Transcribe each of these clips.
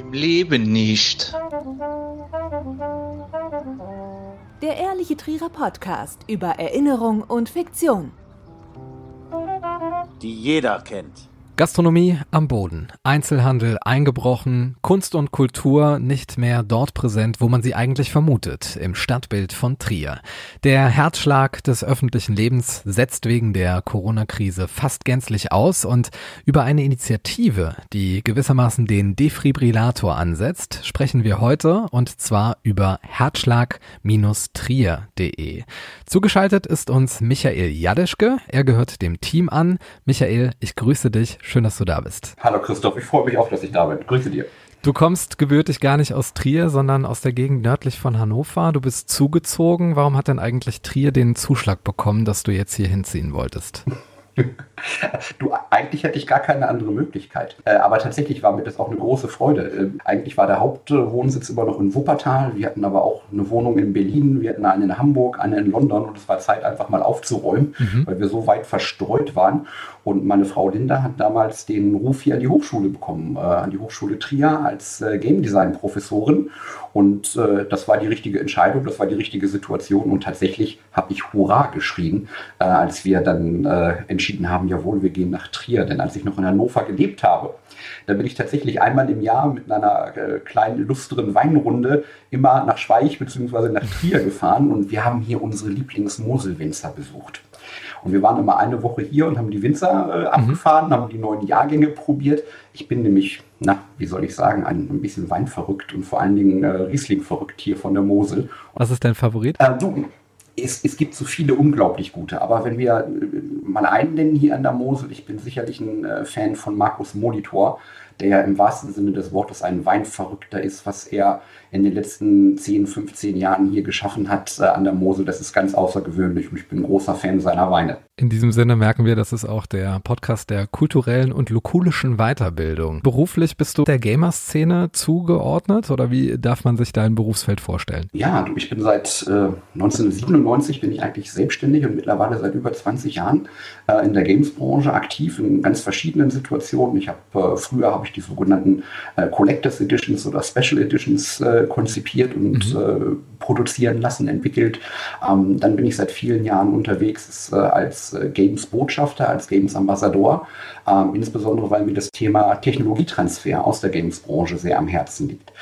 Im Leben nicht. Der Ehrliche Trierer Podcast über Erinnerung und Fiktion. Die jeder kennt. Gastronomie am Boden, Einzelhandel eingebrochen, Kunst und Kultur nicht mehr dort präsent, wo man sie eigentlich vermutet, im Stadtbild von Trier. Der Herzschlag des öffentlichen Lebens setzt wegen der Corona-Krise fast gänzlich aus und über eine Initiative, die gewissermaßen den Defibrillator ansetzt, sprechen wir heute und zwar über herzschlag-trier.de. Zugeschaltet ist uns Michael Jadeschke, er gehört dem Team an. Michael, ich grüße dich. Schön, dass du da bist. Hallo Christoph, ich freue mich auch, dass ich da bin. Grüße dir. Du kommst gebürtig gar nicht aus Trier, sondern aus der Gegend nördlich von Hannover. Du bist zugezogen. Warum hat denn eigentlich Trier den Zuschlag bekommen, dass du jetzt hier hinziehen wolltest? Du, eigentlich hätte ich gar keine andere Möglichkeit. Äh, aber tatsächlich war mir das auch eine große Freude. Äh, eigentlich war der Hauptwohnsitz immer noch in Wuppertal. Wir hatten aber auch eine Wohnung in Berlin, wir hatten eine in Hamburg, eine in London und es war Zeit, einfach mal aufzuräumen, mhm. weil wir so weit verstreut waren. Und meine Frau Linda hat damals den Ruf hier an die Hochschule bekommen, äh, an die Hochschule Trier als äh, Game Design Professorin. Und äh, das war die richtige Entscheidung, das war die richtige Situation. Und tatsächlich habe ich Hurra geschrien, äh, als wir dann äh, entschieden haben, jawohl, wir gehen nach Trier. Denn als ich noch in Hannover gelebt habe, da bin ich tatsächlich einmal im Jahr mit einer äh, kleinen, lusteren Weinrunde immer nach Schweich bzw. nach Trier gefahren. Und wir haben hier unsere Lieblings-Moselwinzer besucht. Und wir waren immer eine Woche hier und haben die Winzer äh, mhm. abgefahren, mhm. haben die neuen Jahrgänge probiert. Ich bin nämlich, na, wie soll ich sagen, ein, ein bisschen weinverrückt und vor allen Dingen äh, Riesling verrückt hier von der Mosel. Was ist dein Favorit? Äh, du, es, es, gibt so viele unglaublich gute, aber wenn wir äh, mal einen nennen hier an der Mosel, ich bin sicherlich ein äh, Fan von Markus Molitor, der ja im wahrsten Sinne des Wortes ein Weinverrückter ist, was er in den letzten 10, 15 Jahren hier geschaffen hat äh, an der Mosel. Das ist ganz außergewöhnlich und ich bin ein großer Fan seiner Weine. In diesem Sinne merken wir, das ist auch der Podcast der kulturellen und lokulischen Weiterbildung. Beruflich bist du der Gamer-Szene zugeordnet oder wie darf man sich dein Berufsfeld vorstellen? Ja, ich bin seit äh, 1997 bin ich eigentlich selbstständig und mittlerweile seit über 20 Jahren äh, in der Games-Branche aktiv in ganz verschiedenen Situationen. Ich habe äh, früher habe ich die sogenannten äh, Collectors Editions oder Special Editions äh, konzipiert und mhm. Äh, produzieren lassen, entwickelt. Ähm, dann bin ich seit vielen Jahren unterwegs als äh, Games-Botschafter, als Games-Ambassador, ähm, insbesondere weil mir das Thema Technologietransfer aus der Games-Branche sehr am Herzen liegt.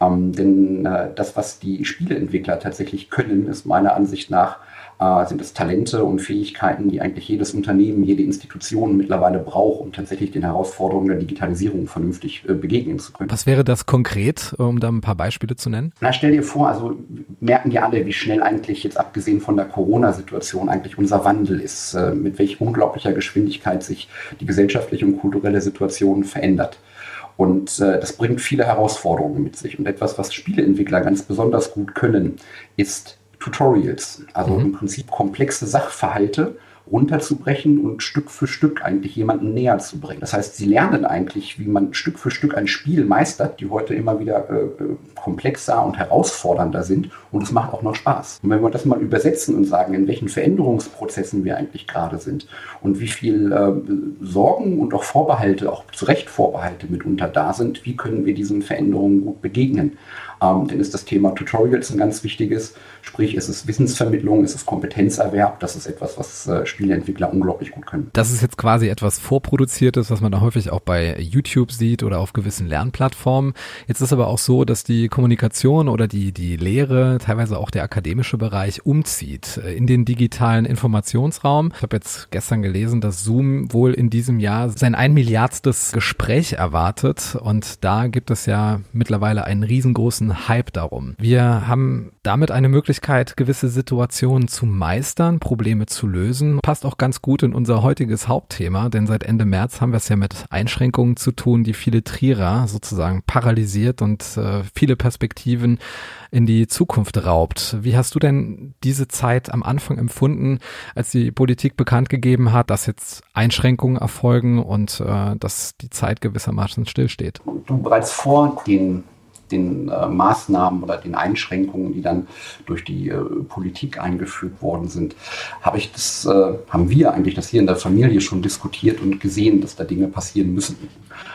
Ähm, denn äh, das, was die Spieleentwickler tatsächlich können, ist meiner Ansicht nach äh, sind es Talente und Fähigkeiten, die eigentlich jedes Unternehmen, jede Institution mittlerweile braucht, um tatsächlich den Herausforderungen der Digitalisierung vernünftig äh, begegnen zu können. Was wäre das konkret, um da ein paar Beispiele zu nennen? Na, stell dir vor, also merken ja alle, wie schnell eigentlich jetzt abgesehen von der Corona-Situation eigentlich unser Wandel ist, äh, mit welch unglaublicher Geschwindigkeit sich die gesellschaftliche und kulturelle Situation verändert. Und äh, das bringt viele Herausforderungen mit sich. Und etwas, was Spieleentwickler ganz besonders gut können, ist Tutorials, also mhm. im Prinzip komplexe Sachverhalte runterzubrechen und Stück für Stück eigentlich jemanden näher zu bringen. Das heißt, sie lernen eigentlich, wie man Stück für Stück ein Spiel meistert, die heute immer wieder äh, äh, komplexer und herausfordernder sind und es macht auch noch Spaß. Und wenn wir das mal übersetzen und sagen, in welchen Veränderungsprozessen wir eigentlich gerade sind und wie viel äh, Sorgen und auch Vorbehalte, auch zu Recht Vorbehalte mitunter da sind, wie können wir diesen Veränderungen gut begegnen? Ähm, dann ist das Thema Tutorials ein ganz wichtiges, sprich es ist Wissensvermittlung, es ist Kompetenzerwerb, das ist etwas, was äh, Spieleentwickler unglaublich gut können. Das ist jetzt quasi etwas Vorproduziertes, was man da häufig auch bei YouTube sieht oder auf gewissen Lernplattformen. Jetzt ist aber auch so, dass die Kommunikation oder die, die Lehre, teilweise auch der akademische Bereich umzieht äh, in den digitalen Informationsraum. Ich habe jetzt gestern gelesen, dass Zoom wohl in diesem Jahr sein ein Milliardstes Gespräch erwartet und da gibt es ja mittlerweile einen riesengroßen Hype darum. Wir haben damit eine Möglichkeit, gewisse Situationen zu meistern, Probleme zu lösen passt auch ganz gut in unser heutiges Hauptthema, denn seit Ende März haben wir es ja mit Einschränkungen zu tun, die viele Trierer sozusagen paralysiert und äh, viele Perspektiven in die Zukunft raubt. Wie hast du denn diese Zeit am Anfang empfunden, als die Politik bekannt gegeben hat, dass jetzt Einschränkungen erfolgen und äh, dass die Zeit gewissermaßen stillsteht? Du bereits vor den den äh, Maßnahmen oder den Einschränkungen, die dann durch die äh, Politik eingeführt worden sind, habe ich das, äh, haben wir eigentlich das hier in der Familie schon diskutiert und gesehen, dass da Dinge passieren müssen.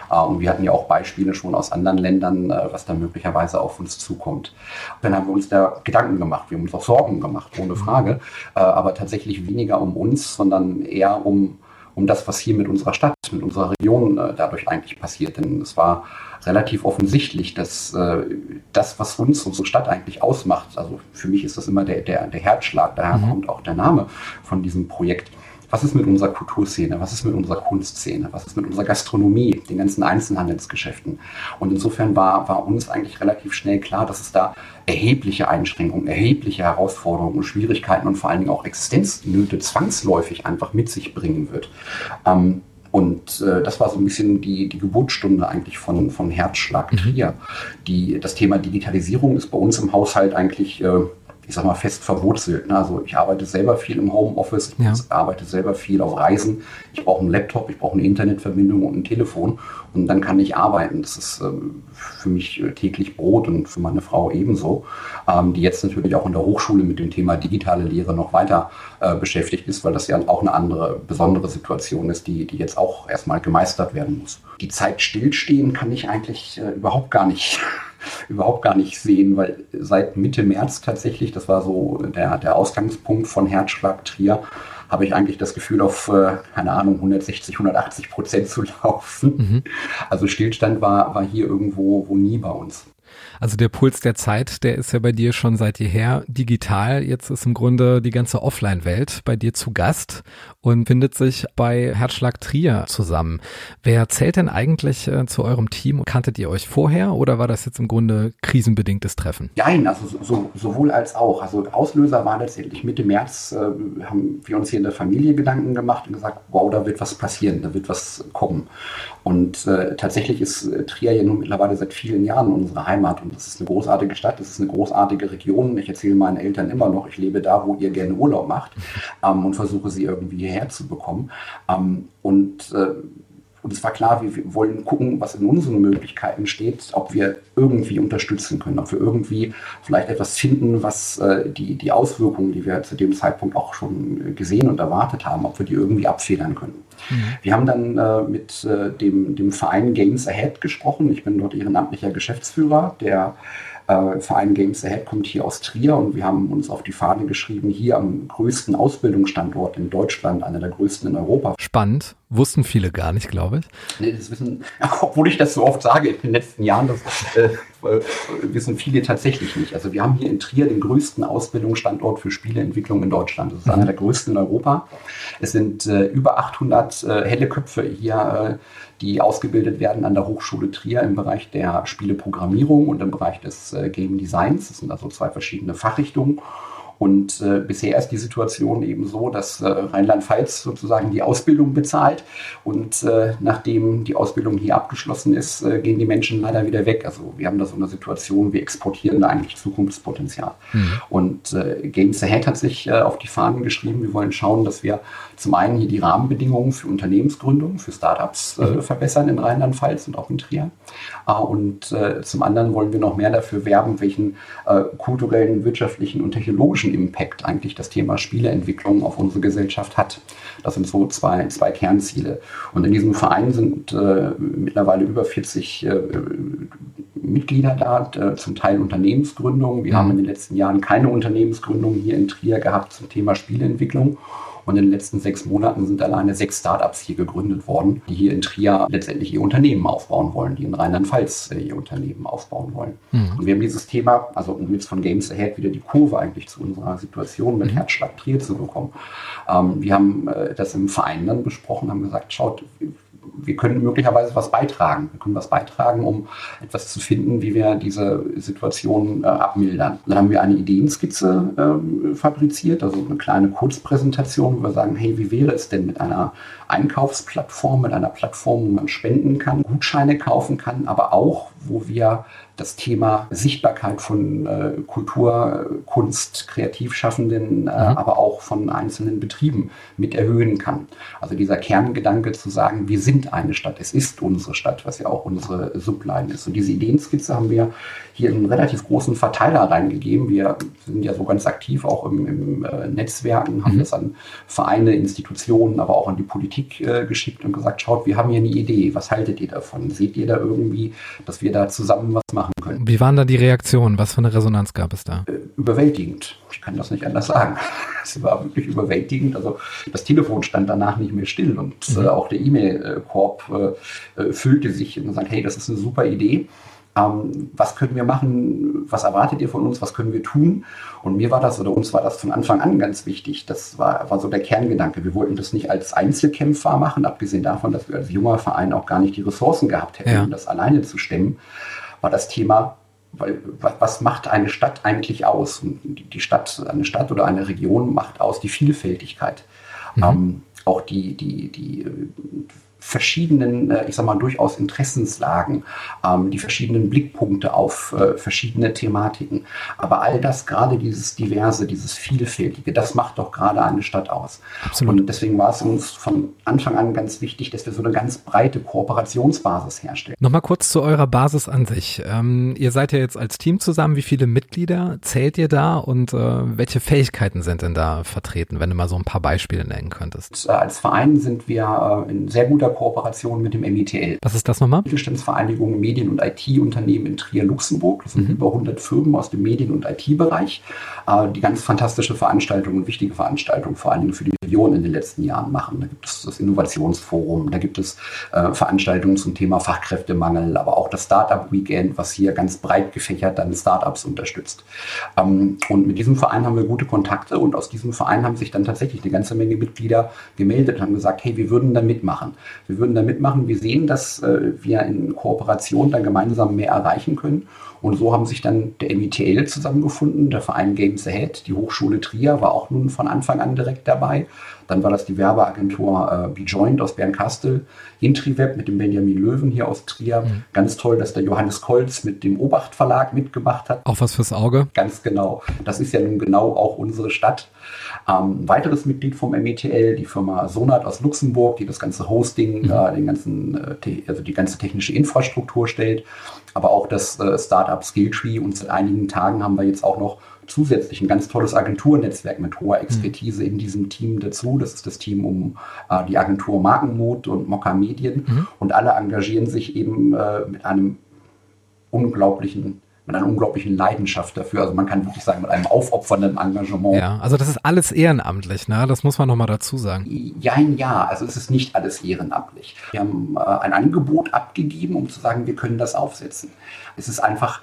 Äh, und wir hatten ja auch Beispiele schon aus anderen Ländern, äh, was da möglicherweise auf uns zukommt. Dann haben wir uns da Gedanken gemacht, wir haben uns auch Sorgen gemacht, ohne Frage, äh, aber tatsächlich weniger um uns, sondern eher um um das, was hier mit unserer Stadt, mit unserer Region äh, dadurch eigentlich passiert. Denn es war relativ offensichtlich, dass äh, das, was uns, unsere Stadt eigentlich ausmacht, also für mich ist das immer der, der, der Herzschlag, daher mhm. kommt auch der Name von diesem Projekt, was ist mit unserer Kulturszene, was ist mit unserer Kunstszene, was ist mit unserer Gastronomie, den ganzen Einzelhandelsgeschäften. Und insofern war, war uns eigentlich relativ schnell klar, dass es da erhebliche Einschränkungen, erhebliche Herausforderungen und Schwierigkeiten und vor allen Dingen auch Existenznöte zwangsläufig einfach mit sich bringen wird. Ähm, und äh, das war so ein bisschen die, die Geburtsstunde eigentlich von, von Herzschlag Trier. Mhm. Die, das Thema Digitalisierung ist bei uns im Haushalt eigentlich äh, ich sag mal, fest verwurzelt. Ne? Also ich arbeite selber viel im Homeoffice, ich ja. arbeite selber viel auf Reisen. Ich brauche einen Laptop, ich brauche eine Internetverbindung und ein Telefon und dann kann ich arbeiten. Das ist ähm, für mich äh, täglich Brot und für meine Frau ebenso, ähm, die jetzt natürlich auch in der Hochschule mit dem Thema digitale Lehre noch weiter äh, beschäftigt ist, weil das ja auch eine andere, besondere Situation ist, die, die jetzt auch erstmal gemeistert werden muss. Die Zeit stillstehen kann ich eigentlich äh, überhaupt gar nicht überhaupt gar nicht sehen, weil seit Mitte März tatsächlich, das war so der, der Ausgangspunkt von Herzschlag Trier, habe ich eigentlich das Gefühl, auf, äh, keine Ahnung, 160, 180 Prozent zu laufen. Mhm. Also Stillstand war, war hier irgendwo wo nie bei uns. Also der Puls der Zeit, der ist ja bei dir schon seit jeher digital. Jetzt ist im Grunde die ganze Offline-Welt bei dir zu Gast und findet sich bei Herzschlag Trier zusammen. Wer zählt denn eigentlich äh, zu eurem Team? Kanntet ihr euch vorher oder war das jetzt im Grunde krisenbedingtes Treffen? Nein, also so, sowohl als auch. Also Auslöser war letztendlich Mitte März, äh, haben wir uns hier in der Familie Gedanken gemacht und gesagt, wow, da wird was passieren, da wird was kommen. Und äh, tatsächlich ist äh, Trier ja nun mittlerweile seit vielen Jahren unsere Heimat und das ist eine großartige Stadt, das ist eine großartige Region. Ich erzähle meinen Eltern immer noch, ich lebe da, wo ihr gerne Urlaub macht ähm, und versuche sie irgendwie hierher zu bekommen. Ähm, und äh, und es war klar, wir wollen gucken, was in unseren Möglichkeiten steht, ob wir irgendwie unterstützen können, ob wir irgendwie vielleicht etwas finden, was äh, die, die Auswirkungen, die wir zu dem Zeitpunkt auch schon gesehen und erwartet haben, ob wir die irgendwie abfedern können. Mhm. Wir haben dann äh, mit äh, dem, dem Verein Games Ahead gesprochen. Ich bin dort ehrenamtlicher Geschäftsführer, der äh, Verein Games Ahead kommt hier aus Trier und wir haben uns auf die Fahne geschrieben, hier am größten Ausbildungsstandort in Deutschland, einer der größten in Europa. Spannend. Wussten viele gar nicht, glaube ich. Nee, das wissen, obwohl ich das so oft sage in den letzten Jahren, das äh, äh, wissen viele tatsächlich nicht. Also wir haben hier in Trier den größten Ausbildungsstandort für Spieleentwicklung in Deutschland. Das ist mhm. einer der größten in Europa. Es sind äh, über 800 äh, helle Köpfe hier äh, die ausgebildet werden an der Hochschule Trier im Bereich der Spieleprogrammierung und im Bereich des äh, Game Designs. Das sind also zwei verschiedene Fachrichtungen. Und äh, bisher ist die Situation eben so, dass äh, Rheinland-Pfalz sozusagen die Ausbildung bezahlt und äh, nachdem die Ausbildung hier abgeschlossen ist, äh, gehen die Menschen leider wieder weg. Also wir haben da so eine Situation, wir exportieren da eigentlich Zukunftspotenzial. Mhm. Und äh, Games Ahead hat sich äh, auf die Fahnen geschrieben, wir wollen schauen, dass wir zum einen hier die Rahmenbedingungen für Unternehmensgründung, für Startups mhm. verbessern in Rheinland-Pfalz und auch in Trier. und zum anderen wollen wir noch mehr dafür werben, welchen kulturellen, wirtschaftlichen und technologischen Impact eigentlich das Thema Spieleentwicklung auf unsere Gesellschaft hat. Das sind so zwei, zwei Kernziele. Und in diesem Verein sind äh, mittlerweile über 40 äh, Mitglieder da, äh, zum Teil Unternehmensgründungen. Wir mhm. haben in den letzten Jahren keine Unternehmensgründung hier in Trier gehabt zum Thema Spieleentwicklung. Und in den letzten sechs Monaten sind alleine sechs Startups hier gegründet worden, die hier in Trier letztendlich ihr Unternehmen aufbauen wollen, die in Rheinland-Pfalz äh, ihr Unternehmen aufbauen wollen. Mhm. Und wir haben dieses Thema, also um jetzt von Games Ahead wieder die Kurve eigentlich zu unserer Situation mit mhm. Herzschlag Trier zu bekommen. Ähm, wir haben äh, das im Verein dann besprochen, haben gesagt, schaut, wir können möglicherweise was beitragen. Wir können was beitragen, um etwas zu finden, wie wir diese Situation äh, abmildern. Dann haben wir eine Ideenskizze äh, fabriziert, also eine kleine Kurzpräsentation, wo wir sagen, hey, wie wäre es denn mit einer Einkaufsplattform, mit einer Plattform, wo man spenden kann, Gutscheine kaufen kann, aber auch, wo wir das Thema Sichtbarkeit von äh, Kultur, Kunst, Kreativschaffenden, äh, mhm. aber auch von einzelnen Betrieben mit erhöhen kann. Also dieser Kerngedanke zu sagen, wir sind sind eine Stadt. Es ist unsere Stadt, was ja auch unsere Subline ist. Und diese Ideenskizze haben wir hier in einen relativ großen Verteiler reingegeben. Wir sind ja so ganz aktiv auch im, im äh, Netzwerken, haben mhm. das an Vereine, Institutionen, aber auch an die Politik äh, geschickt und gesagt, schaut, wir haben hier eine Idee. Was haltet ihr davon? Seht ihr da irgendwie, dass wir da zusammen was machen können? Wie waren da die Reaktionen? Was für eine Resonanz gab es da? Äh, überwältigend. Ich kann das nicht anders sagen. Es war wirklich überwältigend. Also das Telefon stand danach nicht mehr still und mhm. äh, auch der E-Mail-Korb äh, äh, füllte sich und sagt, hey, das ist eine super Idee ähm, was können wir machen, was erwartet ihr von uns, was können wir tun? Und mir war das oder uns war das von Anfang an ganz wichtig. Das war, war so der Kerngedanke. Wir wollten das nicht als Einzelkämpfer machen, abgesehen davon, dass wir als junger Verein auch gar nicht die Ressourcen gehabt hätten, ja. um das alleine zu stemmen, war das Thema, weil, was macht eine Stadt eigentlich aus? Und die Stadt, eine Stadt oder eine Region macht aus die Vielfältigkeit. Mhm. Ähm, auch die, die, die verschiedenen, äh, ich sag mal, durchaus Interessenslagen, ähm, die verschiedenen Blickpunkte auf äh, verschiedene Thematiken. Aber all das, gerade dieses Diverse, dieses Vielfältige, das macht doch gerade eine Stadt aus. Absolut. Und deswegen war es uns von Anfang an ganz wichtig, dass wir so eine ganz breite Kooperationsbasis herstellen. Nochmal kurz zu eurer Basis an sich. Ähm, ihr seid ja jetzt als Team zusammen. Wie viele Mitglieder zählt ihr da und äh, welche Fähigkeiten sind denn da vertreten, wenn du mal so ein paar Beispiele nennen könntest? Als Verein sind wir äh, in sehr guter Kooperation mit dem MITL. Was ist das nochmal? Mittelstandsvereinigung Medien- und IT-Unternehmen in Trier-Luxemburg. Das sind mhm. über 100 Firmen aus dem Medien- und IT-Bereich, äh, die ganz fantastische Veranstaltungen, wichtige Veranstaltungen, vor allem für die Region in den letzten Jahren machen. Da gibt es das Innovationsforum, da gibt es äh, Veranstaltungen zum Thema Fachkräftemangel, aber auch das Startup-Weekend, was hier ganz breit gefächert dann Startups unterstützt. Ähm, und mit diesem Verein haben wir gute Kontakte und aus diesem Verein haben sich dann tatsächlich eine ganze Menge Mitglieder gemeldet und haben gesagt, hey, wir würden da mitmachen. Wir würden da mitmachen. Wir sehen, dass äh, wir in Kooperation dann gemeinsam mehr erreichen können. Und so haben sich dann der MITL zusammengefunden, der Verein Games Ahead, die Hochschule Trier war auch nun von Anfang an direkt dabei. Dann war das die Werbeagentur äh, Bejoint aus Bernkastel, Intriweb mit dem Benjamin Löwen hier aus Trier. Mhm. Ganz toll, dass der Johannes Kolz mit dem Obacht Verlag mitgemacht hat. Auch was fürs Auge. Ganz genau. Das ist ja nun genau auch unsere Stadt. Ähm, ein weiteres Mitglied vom METL, die Firma Sonat aus Luxemburg, die das ganze Hosting, mhm. äh, den ganzen, äh, also die ganze technische Infrastruktur stellt, aber auch das äh, Startup Skilltree und seit einigen Tagen haben wir jetzt auch noch zusätzlich ein ganz tolles Agenturnetzwerk mit hoher Expertise mhm. in diesem Team dazu. Das ist das Team um äh, die Agentur Markenmut und Mokka Medien. Mhm. Und alle engagieren sich eben äh, mit einem unglaublichen mit einer unglaublichen Leidenschaft dafür. Also man kann wirklich sagen, mit einem aufopfernden Engagement. Ja, also das ist alles ehrenamtlich, ne? Das muss man nochmal dazu sagen. Ja, ja, also es ist nicht alles ehrenamtlich. Wir haben äh, ein Angebot abgegeben, um zu sagen, wir können das aufsetzen. Es ist einfach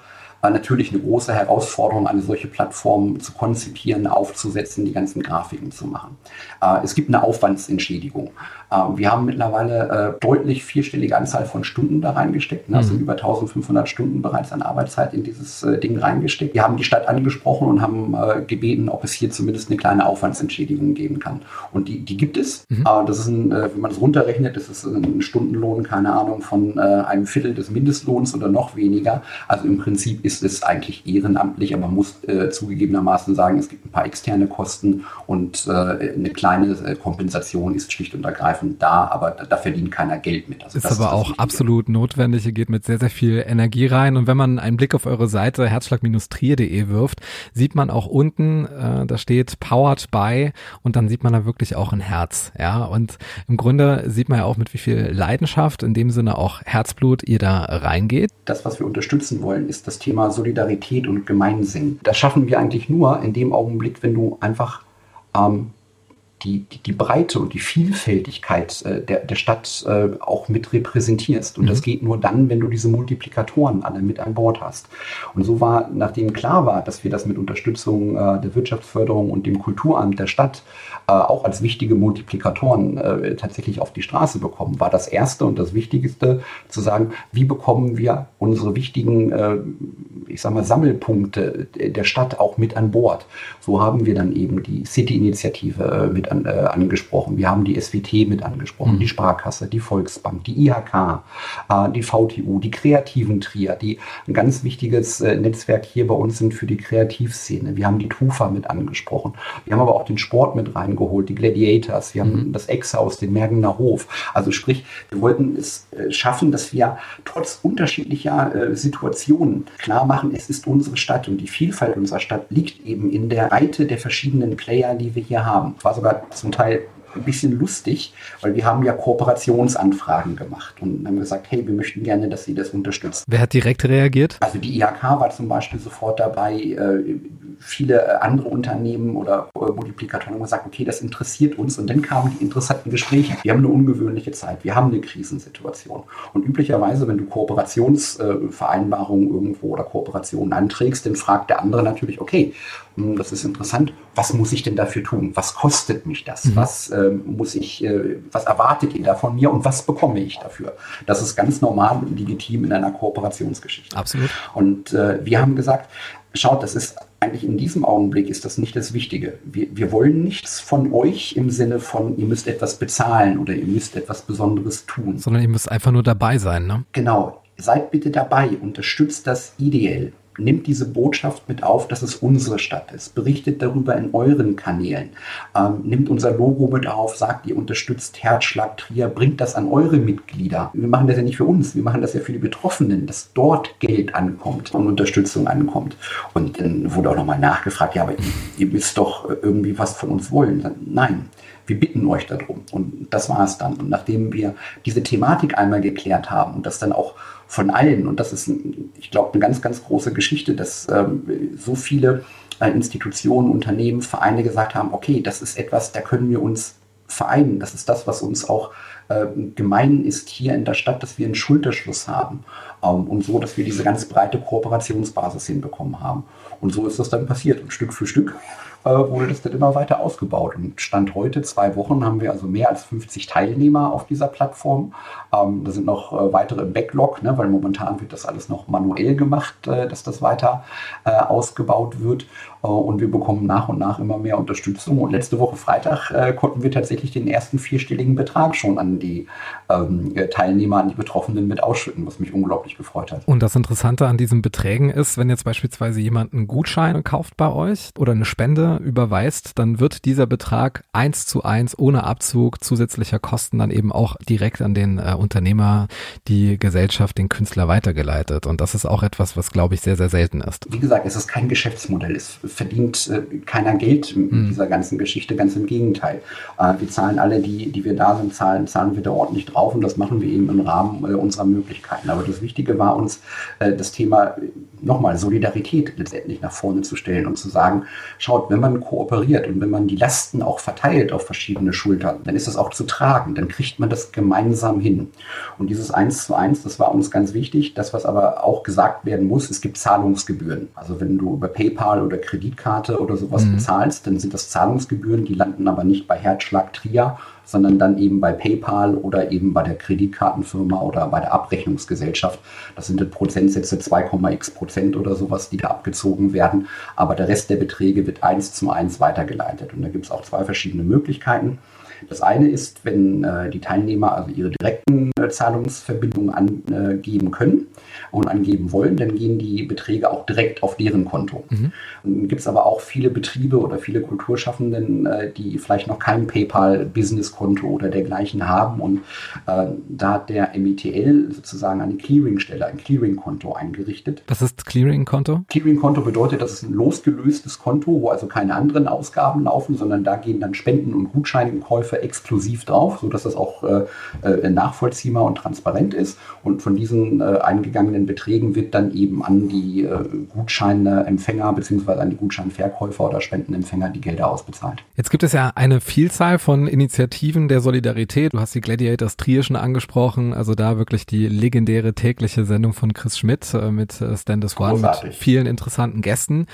natürlich eine große Herausforderung, eine solche Plattform zu konzipieren, aufzusetzen, die ganzen Grafiken zu machen. Äh, es gibt eine Aufwandsentschädigung. Äh, wir haben mittlerweile äh, deutlich vierstellige Anzahl von Stunden da reingesteckt, ne? also mhm. über 1500 Stunden bereits an Arbeitszeit in dieses Ding reingesteckt. Wir haben die Stadt angesprochen und haben gebeten, ob es hier zumindest eine kleine Aufwandsentschädigung geben kann. Und die, die gibt es. Mhm. Das ist ein, wenn man das runterrechnet, das ist ein Stundenlohn, keine Ahnung, von einem Viertel des Mindestlohns oder noch weniger. Also im Prinzip ist es eigentlich ehrenamtlich, aber man muss äh, zugegebenermaßen sagen, es gibt ein paar externe Kosten und äh, eine kleine äh, Kompensation ist schlicht und ergreifend da, aber da, da verdient keiner Geld mit. Also ist aber ist auch absolut notwendig, ihr geht mit sehr, sehr viel Energie rein und wenn man einen Blick auf eure Seite herzschlag-trier.de wirft, sieht man auch unten, äh, da steht Powered by und dann sieht man da wirklich auch ein Herz, ja und im Grunde sieht man ja auch mit wie viel Leidenschaft, in dem Sinne auch Herzblut ihr da reingeht. Das, was wir unterstützen wollen, ist das Thema Thema Solidarität und Gemeinsinn. Das schaffen wir eigentlich nur in dem Augenblick, wenn du einfach ähm, die, die, die, Breite und die Vielfältigkeit äh, der, der Stadt äh, auch mit repräsentierst. Und mhm. das geht nur dann, wenn du diese Multiplikatoren alle mit an Bord hast. Und so war, nachdem klar war, dass wir das mit Unterstützung äh, der Wirtschaftsförderung und dem Kulturamt der Stadt äh, auch als wichtige Multiplikatoren äh, tatsächlich auf die Straße bekommen, war das Erste und das Wichtigste zu sagen, wie bekommen wir unsere wichtigen, äh, ich sag mal, Sammelpunkte der Stadt auch mit an Bord. So haben wir dann eben die City-Initiative mit mit an, äh, angesprochen. Wir haben die SWT mit angesprochen, mhm. die Sparkasse, die Volksbank, die IHK, äh, die VTU, die kreativen Trier, die ein ganz wichtiges äh, Netzwerk hier bei uns sind für die Kreativszene. Wir haben die TUFA mit angesprochen. Wir haben aber auch den Sport mit reingeholt, die Gladiators, wir haben mhm. das Ex-Haus, den Mergener Hof. Also sprich, wir wollten es äh, schaffen, dass wir trotz unterschiedlicher äh, Situationen klar machen, es ist unsere Stadt und die Vielfalt unserer Stadt liegt eben in der Breite der verschiedenen Player, die wir hier haben. War sogar zum Teil ein bisschen lustig, weil wir haben ja Kooperationsanfragen gemacht und haben gesagt, hey, wir möchten gerne, dass Sie das unterstützen. Wer hat direkt reagiert? Also die IHK war zum Beispiel sofort dabei. Äh, viele andere Unternehmen oder äh, Multiplikatoren haben gesagt, okay, das interessiert uns. Und dann kamen die interessanten Gespräche. Wir haben eine ungewöhnliche Zeit. Wir haben eine Krisensituation. Und üblicherweise, wenn du Kooperationsvereinbarungen irgendwo oder Kooperationen anträgst, dann fragt der andere natürlich, okay, das ist interessant. Was muss ich denn dafür tun? Was kostet mich das? Mhm. Was äh, muss ich, äh, was erwartet ihr da von mir und was bekomme ich dafür? Das ist ganz normal und legitim in einer Kooperationsgeschichte. Absolut. Und äh, wir haben gesagt, schaut, das ist eigentlich in diesem Augenblick ist das nicht das Wichtige. Wir, wir wollen nichts von euch im Sinne von, ihr müsst etwas bezahlen oder ihr müsst etwas Besonderes tun. Sondern ihr müsst einfach nur dabei sein, ne? Genau. Seid bitte dabei, unterstützt das ideell nimmt diese Botschaft mit auf, dass es unsere Stadt ist. Berichtet darüber in euren Kanälen. Ähm, nimmt unser Logo mit auf, sagt, ihr unterstützt Herzschlag Trier, bringt das an eure Mitglieder. Wir machen das ja nicht für uns, wir machen das ja für die Betroffenen, dass dort Geld ankommt und Unterstützung ankommt. Und dann wurde auch nochmal nachgefragt, ja, aber ihr, ihr müsst doch irgendwie was von uns wollen. Nein, wir bitten euch darum. Und das war es dann. Und nachdem wir diese Thematik einmal geklärt haben und das dann auch von allen. Und das ist, ich glaube, eine ganz, ganz große Geschichte, dass ähm, so viele äh, Institutionen, Unternehmen, Vereine gesagt haben, okay, das ist etwas, da können wir uns vereinen. Das ist das, was uns auch äh, gemein ist hier in der Stadt, dass wir einen Schulterschluss haben. Ähm, und so, dass wir diese ganz breite Kooperationsbasis hinbekommen haben. Und so ist das dann passiert. Stück für Stück wurde das dann immer weiter ausgebaut. Und Stand heute, zwei Wochen, haben wir also mehr als 50 Teilnehmer auf dieser Plattform. Ähm, da sind noch äh, weitere im Backlog, ne, weil momentan wird das alles noch manuell gemacht, äh, dass das weiter äh, ausgebaut wird. Äh, und wir bekommen nach und nach immer mehr Unterstützung. Und letzte Woche Freitag äh, konnten wir tatsächlich den ersten vierstelligen Betrag schon an die ähm, Teilnehmer, an die Betroffenen mit ausschütten, was mich unglaublich gefreut hat. Und das Interessante an diesen Beträgen ist, wenn jetzt beispielsweise jemand einen Gutschein kauft bei euch oder eine Spende überweist, dann wird dieser Betrag eins zu eins ohne Abzug zusätzlicher Kosten dann eben auch direkt an den äh, Unternehmer, die Gesellschaft, den Künstler weitergeleitet. Und das ist auch etwas, was glaube ich sehr, sehr selten ist. Wie gesagt, es ist kein Geschäftsmodell. Es verdient äh, keiner Geld in mhm. dieser ganzen Geschichte, ganz im Gegenteil. Äh, wir zahlen alle, die, die wir da sind, zahlen, zahlen wir da ordentlich drauf und das machen wir eben im Rahmen äh, unserer Möglichkeiten. Aber das Wichtige war uns, das Thema nochmal Solidarität letztendlich nach vorne zu stellen und zu sagen, schaut, wenn man kooperiert und wenn man die Lasten auch verteilt auf verschiedene Schultern, dann ist das auch zu tragen, dann kriegt man das gemeinsam hin. Und dieses Eins zu eins, das war uns ganz wichtig. Das, was aber auch gesagt werden muss, es gibt Zahlungsgebühren. Also wenn du über PayPal oder Kredit Kreditkarte oder sowas mhm. bezahlst, dann sind das Zahlungsgebühren, die landen aber nicht bei Herzschlag Trier, sondern dann eben bei PayPal oder eben bei der Kreditkartenfirma oder bei der Abrechnungsgesellschaft. Das sind dann Prozentsätze 2,x Prozent oder sowas, die da abgezogen werden. Aber der Rest der Beträge wird eins zu eins weitergeleitet. Und da gibt es auch zwei verschiedene Möglichkeiten. Das eine ist, wenn äh, die Teilnehmer also ihre direkten äh, Zahlungsverbindungen angeben können und angeben wollen, dann gehen die Beträge auch direkt auf deren Konto. Mhm. Dann gibt es aber auch viele Betriebe oder viele Kulturschaffenden, äh, die vielleicht noch kein PayPal-Business-Konto oder dergleichen haben. Und äh, da hat der MITL sozusagen eine Clearingstelle, ein Clearing-Konto eingerichtet. Was ist Clearing-Konto? Clearing-Konto bedeutet, dass es ein losgelöstes Konto, wo also keine anderen Ausgaben laufen, sondern da gehen dann Spenden und Gutscheine im Käufer Käufer exklusiv drauf, sodass das auch äh, äh, nachvollziehbar und transparent ist. Und von diesen äh, eingegangenen Beträgen wird dann eben an die äh, Gutscheinempfänger bzw. an die Gutscheinverkäufer oder Spendenempfänger die Gelder ausbezahlt. Jetzt gibt es ja eine Vielzahl von Initiativen der Solidarität. Du hast die Gladiators Trier schon angesprochen, also da wirklich die legendäre tägliche Sendung von Chris Schmidt äh, mit äh, Stand One mit vielen interessanten Gästen.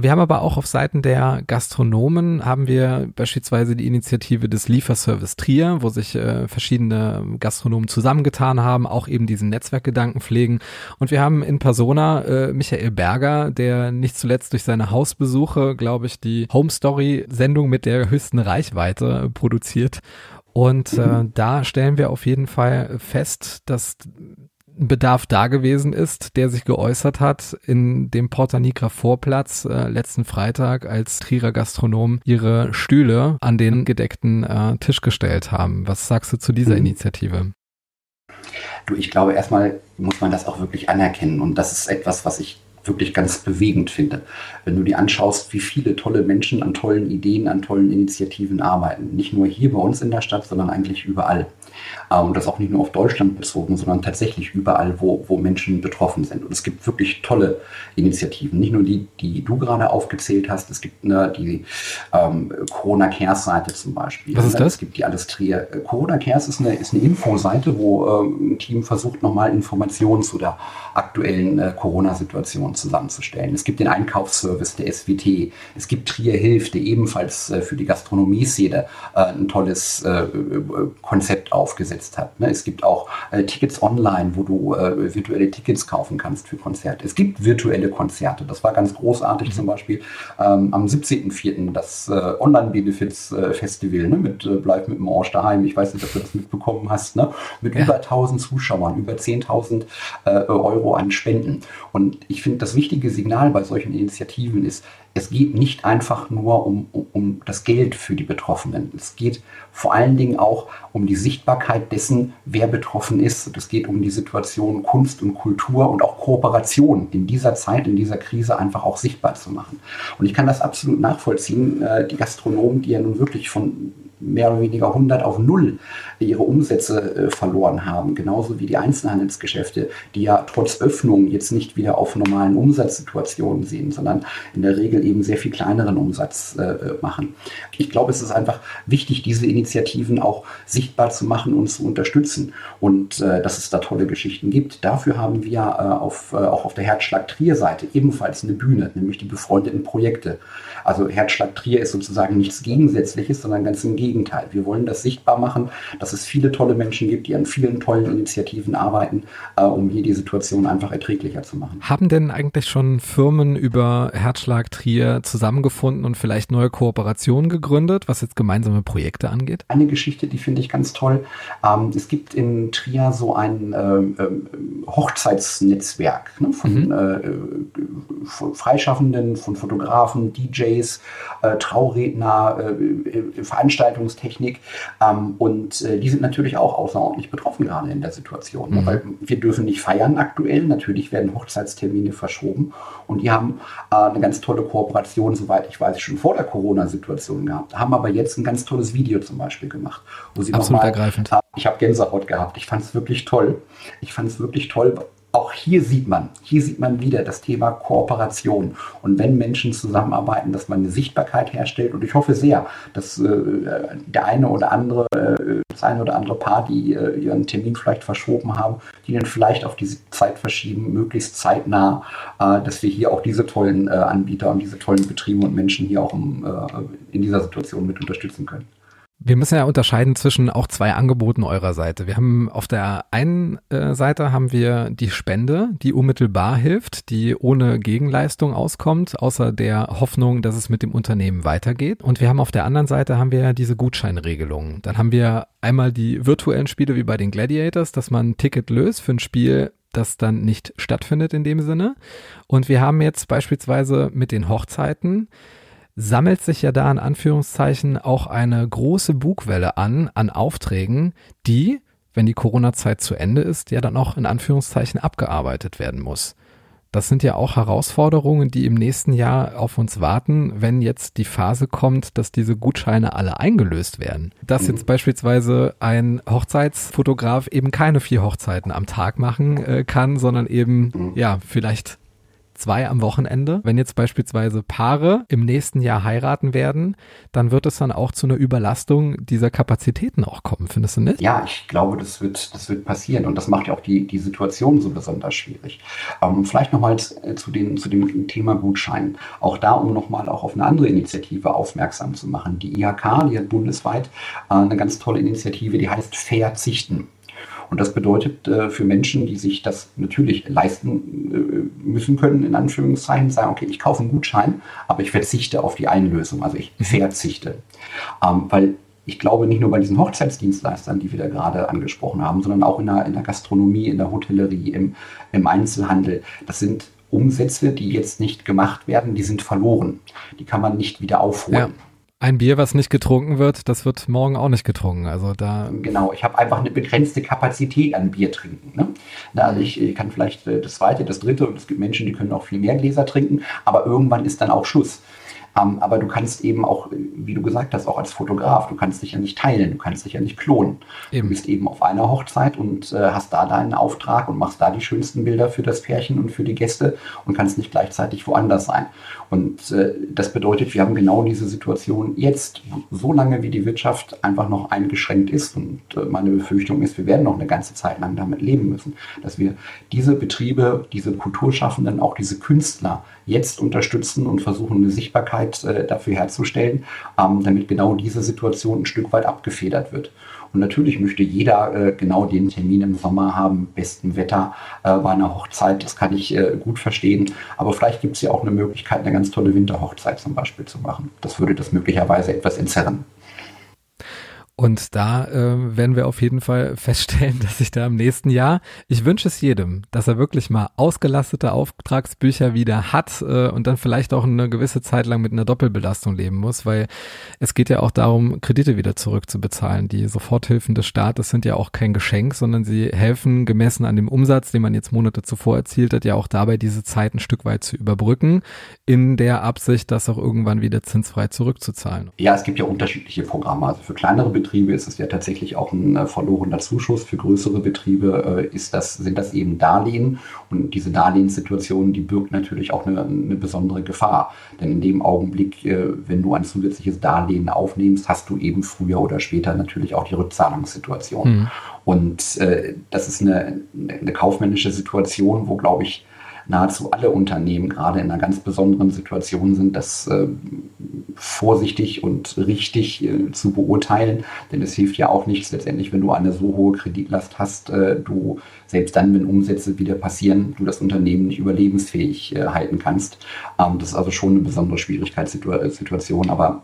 Wir haben aber auch auf Seiten der Gastronomen haben wir beispielsweise die Initiative des Lieferservice Trier, wo sich äh, verschiedene Gastronomen zusammengetan haben, auch eben diesen Netzwerkgedanken pflegen. Und wir haben in Persona äh, Michael Berger, der nicht zuletzt durch seine Hausbesuche, glaube ich, die Home Story Sendung mit der höchsten Reichweite produziert. Und äh, da stellen wir auf jeden Fall fest, dass Bedarf da gewesen ist, der sich geäußert hat in dem Porta Nigra Vorplatz äh, letzten Freitag, als Trierer Gastronomen ihre Stühle an den gedeckten äh, Tisch gestellt haben. Was sagst du zu dieser mhm. Initiative? Du, ich glaube, erstmal muss man das auch wirklich anerkennen. Und das ist etwas, was ich wirklich ganz bewegend finde. Wenn du dir anschaust, wie viele tolle Menschen an tollen Ideen, an tollen Initiativen arbeiten. Nicht nur hier bei uns in der Stadt, sondern eigentlich überall. Ähm, und das auch nicht nur auf Deutschland bezogen, sondern tatsächlich überall, wo, wo Menschen betroffen sind. Und es gibt wirklich tolle Initiativen. Nicht nur die, die du gerade aufgezählt hast. Es gibt eine, die ähm, Corona Cares Seite zum Beispiel. Was ist das? Es gibt die alles Trier. Äh, Corona Cares ist eine, ist eine Infoseite, wo ähm, ein Team versucht, nochmal Informationen zu der aktuellen äh, Corona-Situation zusammenzustellen. Es gibt den Einkaufsservice der SWT. Es gibt Trier Hilft, der ebenfalls äh, für die Gastronomie-Szene äh, ein tolles äh, äh, Konzept aufgesetzt hat. Ne? Es gibt auch Tickets online, wo du virtuelle Tickets kaufen kannst für Konzerte. Es gibt virtuelle Konzerte. Das war ganz großartig mhm. zum Beispiel ähm, am 17.04. das Online-Benefits-Festival ne? mit Bleib mit dem Orange daheim. Ich weiß nicht, ob du das mitbekommen hast. Ne? Mit ja. über 1000 Zuschauern, über 10.000 Euro Euro an Spenden. Und ich finde, das wichtige Signal bei solchen Initiativen ist, es geht nicht einfach nur um, um, um, das Geld für die Betroffenen. Es geht vor allen Dingen auch um die Sichtbarkeit dessen, wer betroffen ist. Und es geht um die Situation Kunst und Kultur und auch Kooperation in dieser Zeit, in dieser Krise einfach auch sichtbar zu machen. Und ich kann das absolut nachvollziehen. Äh, die Gastronomen, die ja nun wirklich von mehr oder weniger 100 auf null ihre Umsätze äh, verloren haben. Genauso wie die Einzelhandelsgeschäfte, die ja trotz Öffnung jetzt nicht wieder auf normalen Umsatzsituationen sehen, sondern in der Regel eben sehr viel kleineren Umsatz äh, machen. Ich glaube, es ist einfach wichtig, diese Initiativen auch sichtbar zu machen und zu unterstützen und äh, dass es da tolle Geschichten gibt. Dafür haben wir auf, auch auf der Herzschlag Trier Seite ebenfalls eine Bühne, nämlich die befreundeten Projekte. Also Herzschlag Trier ist sozusagen nichts Gegensätzliches, sondern ganz im Gegenteil. Wir wollen das sichtbar machen, dass es viele tolle Menschen gibt, die an vielen tollen Initiativen arbeiten, äh, um hier die Situation einfach erträglicher zu machen. Haben denn eigentlich schon Firmen über Herzschlag Trier zusammengefunden und vielleicht neue Kooperationen gegründet, was jetzt gemeinsame Projekte angeht? Eine Geschichte, die finde ich ganz toll. Ähm, es gibt in Trier so ein äh, Hochzeitsnetzwerk ne, von mhm. äh, Freischaffenden, von Fotografen, DJs, äh, Trauredner, äh, äh, Veranstaltungstechnik. Ähm, und äh, die sind natürlich auch außerordentlich betroffen gerade in der Situation. Mhm. Weil wir dürfen nicht feiern aktuell. Natürlich werden Hochzeitstermine verschoben. Und die haben äh, eine ganz tolle Kooperation, soweit ich weiß, schon vor der Corona-Situation gehabt. Haben aber jetzt ein ganz tolles Video zum Beispiel gemacht. Wo sie Absolut mal, ergreifend. Äh, ich habe Gänsehaut gehabt. Ich fand es wirklich toll. Ich fand es wirklich toll, auch hier sieht man, hier sieht man wieder das Thema Kooperation. Und wenn Menschen zusammenarbeiten, dass man eine Sichtbarkeit herstellt. Und ich hoffe sehr, dass äh, der eine oder andere, äh, das eine oder andere Paar, die äh, ihren Termin vielleicht verschoben haben, die dann vielleicht auf diese Zeit verschieben, möglichst zeitnah, äh, dass wir hier auch diese tollen äh, Anbieter und diese tollen Betriebe und Menschen hier auch im, äh, in dieser Situation mit unterstützen können. Wir müssen ja unterscheiden zwischen auch zwei Angeboten eurer Seite. Wir haben auf der einen äh, Seite haben wir die Spende, die unmittelbar hilft, die ohne Gegenleistung auskommt, außer der Hoffnung, dass es mit dem Unternehmen weitergeht. Und wir haben auf der anderen Seite haben wir diese Gutscheinregelungen. Dann haben wir einmal die virtuellen Spiele wie bei den Gladiators, dass man ein Ticket löst für ein Spiel, das dann nicht stattfindet in dem Sinne. Und wir haben jetzt beispielsweise mit den Hochzeiten sammelt sich ja da in Anführungszeichen auch eine große Bugwelle an, an Aufträgen, die, wenn die Corona-Zeit zu Ende ist, ja dann auch in Anführungszeichen abgearbeitet werden muss. Das sind ja auch Herausforderungen, die im nächsten Jahr auf uns warten, wenn jetzt die Phase kommt, dass diese Gutscheine alle eingelöst werden. Dass jetzt beispielsweise ein Hochzeitsfotograf eben keine vier Hochzeiten am Tag machen äh, kann, sondern eben, ja, vielleicht zwei am Wochenende. Wenn jetzt beispielsweise Paare im nächsten Jahr heiraten werden, dann wird es dann auch zu einer Überlastung dieser Kapazitäten auch kommen, findest du nicht? Ja, ich glaube, das wird, das wird passieren und das macht ja auch die, die Situation so besonders schwierig. Ähm, vielleicht nochmal äh, zu, zu dem Thema Gutschein. Auch da, um nochmal auch auf eine andere Initiative aufmerksam zu machen. Die IHK, die hat bundesweit äh, eine ganz tolle Initiative, die heißt Verzichten. Und das bedeutet äh, für Menschen, die sich das natürlich leisten äh, müssen können, in Anführungszeichen, sagen, okay, ich kaufe einen Gutschein, aber ich verzichte auf die Einlösung, also ich mhm. verzichte. Ähm, weil ich glaube, nicht nur bei diesen Hochzeitsdienstleistern, die wir da gerade angesprochen haben, sondern auch in der, in der Gastronomie, in der Hotellerie, im, im Einzelhandel. Das sind Umsätze, die jetzt nicht gemacht werden, die sind verloren. Die kann man nicht wieder aufholen. Ja. Ein Bier, was nicht getrunken wird, das wird morgen auch nicht getrunken. Also da genau, ich habe einfach eine begrenzte Kapazität an Bier trinken. Ne? Also ich, ich kann vielleicht äh, das zweite, das dritte und es gibt Menschen, die können auch viel mehr Gläser trinken, aber irgendwann ist dann auch Schluss. Ähm, aber du kannst eben auch, wie du gesagt hast, auch als Fotograf, du kannst dich ja nicht teilen, du kannst dich ja nicht klonen. Eben. Du bist eben auf einer Hochzeit und äh, hast da deinen Auftrag und machst da die schönsten Bilder für das Pärchen und für die Gäste und kannst nicht gleichzeitig woanders sein. Und äh, das bedeutet, wir haben genau diese Situation jetzt, so lange wie die Wirtschaft einfach noch eingeschränkt ist. Und äh, meine Befürchtung ist, wir werden noch eine ganze Zeit lang damit leben müssen, dass wir diese Betriebe, diese Kulturschaffenden, auch diese Künstler jetzt unterstützen und versuchen, eine Sichtbarkeit äh, dafür herzustellen, ähm, damit genau diese Situation ein Stück weit abgefedert wird. Und natürlich möchte jeder äh, genau den Termin im Sommer haben, besten Wetter äh, bei einer Hochzeit. Das kann ich äh, gut verstehen. Aber vielleicht gibt es ja auch eine Möglichkeit, eine ganz tolle Winterhochzeit zum Beispiel zu machen. Das würde das möglicherweise etwas entzerren. Und da äh, werden wir auf jeden Fall feststellen, dass sich da im nächsten Jahr, ich wünsche es jedem, dass er wirklich mal ausgelastete Auftragsbücher wieder hat äh, und dann vielleicht auch eine gewisse Zeit lang mit einer Doppelbelastung leben muss, weil es geht ja auch darum, Kredite wieder zurückzubezahlen. Die Soforthilfen des Staates sind ja auch kein Geschenk, sondern sie helfen gemessen an dem Umsatz, den man jetzt Monate zuvor erzielt hat, ja auch dabei, diese Zeit ein Stück weit zu überbrücken, in der Absicht, das auch irgendwann wieder zinsfrei zurückzuzahlen. Ja, es gibt ja unterschiedliche Programme. Also für kleinere Betriebe ist es ja tatsächlich auch ein äh, verlorener Zuschuss. Für größere Betriebe äh, ist das, sind das eben Darlehen. Und diese Darlehenssituation, die birgt natürlich auch eine, eine besondere Gefahr. Denn in dem Augenblick, äh, wenn du ein zusätzliches Darlehen aufnimmst, hast du eben früher oder später natürlich auch die Rückzahlungssituation. Mhm. Und das ist eine, eine kaufmännische Situation, wo, glaube ich, nahezu alle Unternehmen gerade in einer ganz besonderen Situation sind, das äh, vorsichtig und richtig äh, zu beurteilen. Denn es hilft ja auch nichts letztendlich, wenn du eine so hohe Kreditlast hast, äh, du selbst dann, wenn Umsätze wieder passieren, du das Unternehmen nicht überlebensfähig äh, halten kannst. Ähm, das ist also schon eine besondere Schwierigkeitssituation. Aber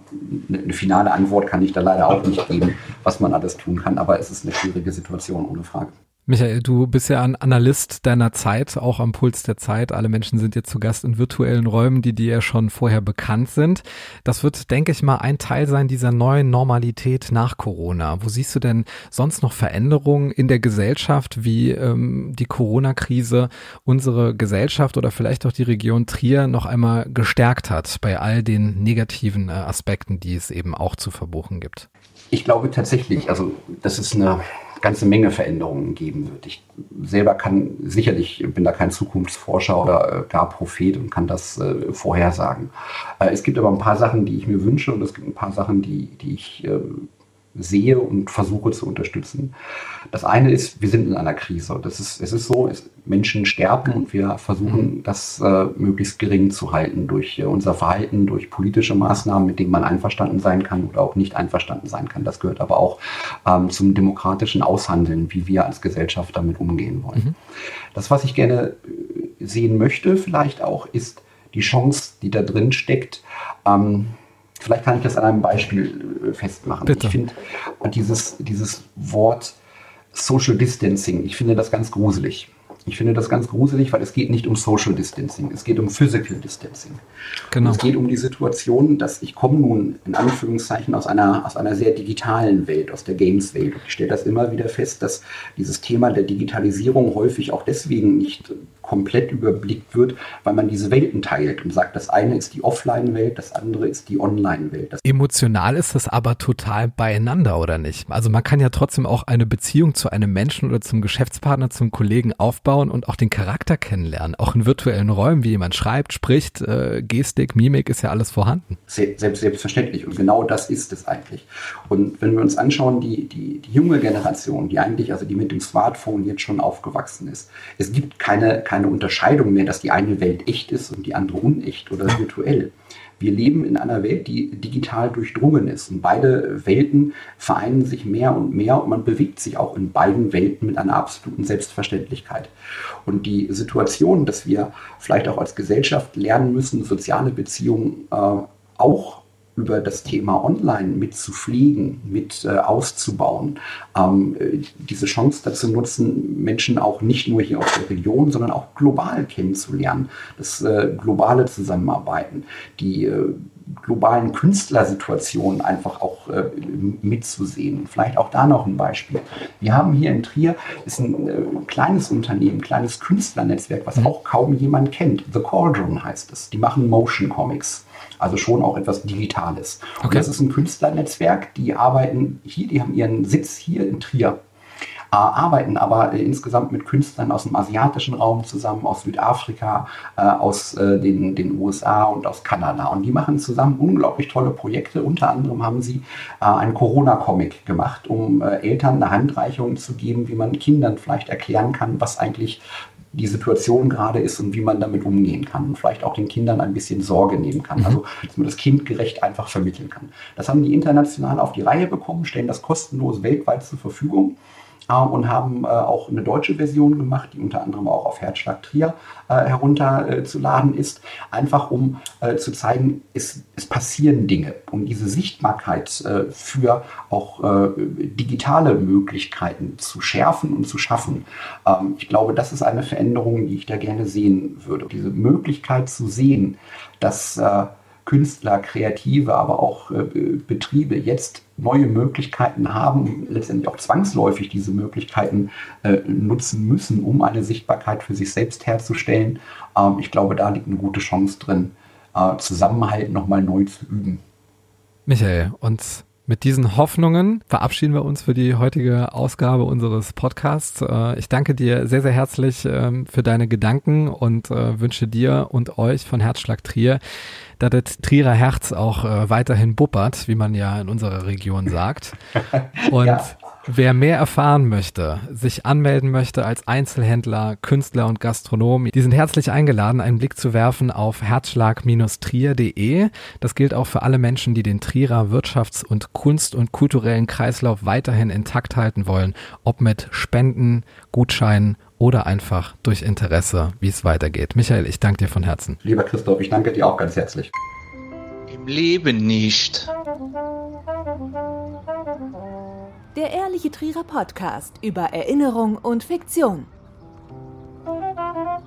eine, eine finale Antwort kann ich da leider auch nicht geben, was man alles tun kann. Aber es ist eine schwierige Situation, ohne Frage. Michael, du bist ja ein Analyst deiner Zeit, auch am Puls der Zeit. Alle Menschen sind jetzt zu Gast in virtuellen Räumen, die dir ja schon vorher bekannt sind. Das wird, denke ich mal, ein Teil sein dieser neuen Normalität nach Corona. Wo siehst du denn sonst noch Veränderungen in der Gesellschaft, wie ähm, die Corona-Krise unsere Gesellschaft oder vielleicht auch die Region Trier noch einmal gestärkt hat bei all den negativen äh, Aspekten, die es eben auch zu verbuchen gibt? Ich glaube tatsächlich, also das ist eine ganze Menge Veränderungen geben wird. Ich selber kann sicherlich, bin da kein Zukunftsforscher oder äh, gar Prophet und kann das äh, vorhersagen. Äh, es gibt aber ein paar Sachen, die ich mir wünsche und es gibt ein paar Sachen, die, die ich äh, sehe und versuche zu unterstützen. Das eine ist, wir sind in einer Krise. Das ist, es ist so, es, Menschen sterben und wir versuchen, mhm. das äh, möglichst gering zu halten durch äh, unser Verhalten, durch politische Maßnahmen, mit denen man einverstanden sein kann oder auch nicht einverstanden sein kann. Das gehört aber auch ähm, zum demokratischen Aushandeln, wie wir als Gesellschaft damit umgehen wollen. Mhm. Das, was ich gerne äh, sehen möchte, vielleicht auch, ist die Chance, die da drin steckt, ähm, Vielleicht kann ich das an einem Beispiel äh, festmachen. Bitte. Ich finde dieses, dieses Wort Social Distancing, ich finde das ganz gruselig. Ich finde das ganz gruselig, weil es geht nicht um Social Distancing, es geht um Physical Distancing. Genau. Und es geht um die Situation, dass ich komme nun in Anführungszeichen aus einer, aus einer sehr digitalen Welt, aus der Games-Welt. Ich stelle das immer wieder fest, dass dieses Thema der Digitalisierung häufig auch deswegen nicht komplett überblickt wird, weil man diese Welten teilt und sagt, das eine ist die Offline-Welt, das andere ist die Online-Welt. Emotional ist das aber total beieinander, oder nicht? Also man kann ja trotzdem auch eine Beziehung zu einem Menschen oder zum Geschäftspartner, zum Kollegen aufbauen aufbauen und auch den Charakter kennenlernen. Auch in virtuellen Räumen, wie jemand schreibt, spricht, äh, Gestik, Mimik ist ja alles vorhanden. Selbst, selbstverständlich. Und genau das ist es eigentlich. Und wenn wir uns anschauen, die, die, die junge Generation, die eigentlich, also die mit dem Smartphone jetzt schon aufgewachsen ist, es gibt keine, keine Unterscheidung mehr, dass die eine Welt echt ist und die andere unecht oder virtuell. Wir leben in einer Welt, die digital durchdrungen ist. Und beide Welten vereinen sich mehr und mehr und man bewegt sich auch in beiden Welten mit einer absoluten Selbstverständlichkeit. Und die Situation, dass wir vielleicht auch als Gesellschaft lernen müssen, soziale Beziehungen äh, auch über das Thema Online mit zu pflegen, mit äh, auszubauen, ähm, äh, diese Chance dazu nutzen, Menschen auch nicht nur hier aus der Region, sondern auch global kennenzulernen, das äh, globale Zusammenarbeiten, die äh, globalen Künstlersituationen einfach auch äh, mitzusehen. Vielleicht auch da noch ein Beispiel. Wir haben hier in Trier ist ein äh, kleines Unternehmen, ein kleines Künstlernetzwerk, was mhm. auch kaum jemand kennt. The Cauldron heißt es. Die machen Motion Comics. Also schon auch etwas Digitales. Okay. Und das ist ein Künstlernetzwerk, die arbeiten hier, die haben ihren Sitz hier in Trier arbeiten aber äh, insgesamt mit Künstlern aus dem asiatischen Raum zusammen, aus Südafrika, äh, aus äh, den, den USA und aus Kanada. Und die machen zusammen unglaublich tolle Projekte. Unter anderem haben sie äh, einen Corona-Comic gemacht, um äh, Eltern eine Handreichung zu geben, wie man Kindern vielleicht erklären kann, was eigentlich die Situation gerade ist und wie man damit umgehen kann und vielleicht auch den Kindern ein bisschen Sorge nehmen kann. Mhm. Also, dass man das kindgerecht einfach vermitteln kann. Das haben die international auf die Reihe bekommen, stellen das kostenlos weltweit zur Verfügung und haben äh, auch eine deutsche Version gemacht, die unter anderem auch auf Herzschlag Trier äh, herunterzuladen ist, einfach um äh, zu zeigen, es, es, passieren Dinge, um diese Sichtbarkeit äh, für auch äh, digitale Möglichkeiten zu schärfen und zu schaffen. Ähm, ich glaube, das ist eine Veränderung, die ich da gerne sehen würde. Diese Möglichkeit zu sehen, dass äh, Künstler, Kreative, aber auch äh, Betriebe jetzt neue Möglichkeiten haben, letztendlich auch zwangsläufig diese Möglichkeiten äh, nutzen müssen, um eine Sichtbarkeit für sich selbst herzustellen. Ähm, ich glaube, da liegt eine gute Chance drin, äh, Zusammenhalt nochmal neu zu üben. Michael, und mit diesen Hoffnungen verabschieden wir uns für die heutige Ausgabe unseres Podcasts. Äh, ich danke dir sehr, sehr herzlich ähm, für deine Gedanken und äh, wünsche dir und euch von Herzschlag Trier dass das Trierer Herz auch äh, weiterhin buppert, wie man ja in unserer Region sagt. Und ja. Wer mehr erfahren möchte, sich anmelden möchte als Einzelhändler, Künstler und Gastronom, die sind herzlich eingeladen, einen Blick zu werfen auf herzschlag-trier.de. Das gilt auch für alle Menschen, die den Trierer Wirtschafts- und Kunst- und kulturellen Kreislauf weiterhin intakt halten wollen, ob mit Spenden, Gutscheinen oder einfach durch Interesse, wie es weitergeht. Michael, ich danke dir von Herzen. Lieber Christoph, ich danke dir auch ganz herzlich. Im Leben nicht. Der Ehrliche Trierer Podcast über Erinnerung und Fiktion.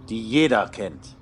Die jeder kennt.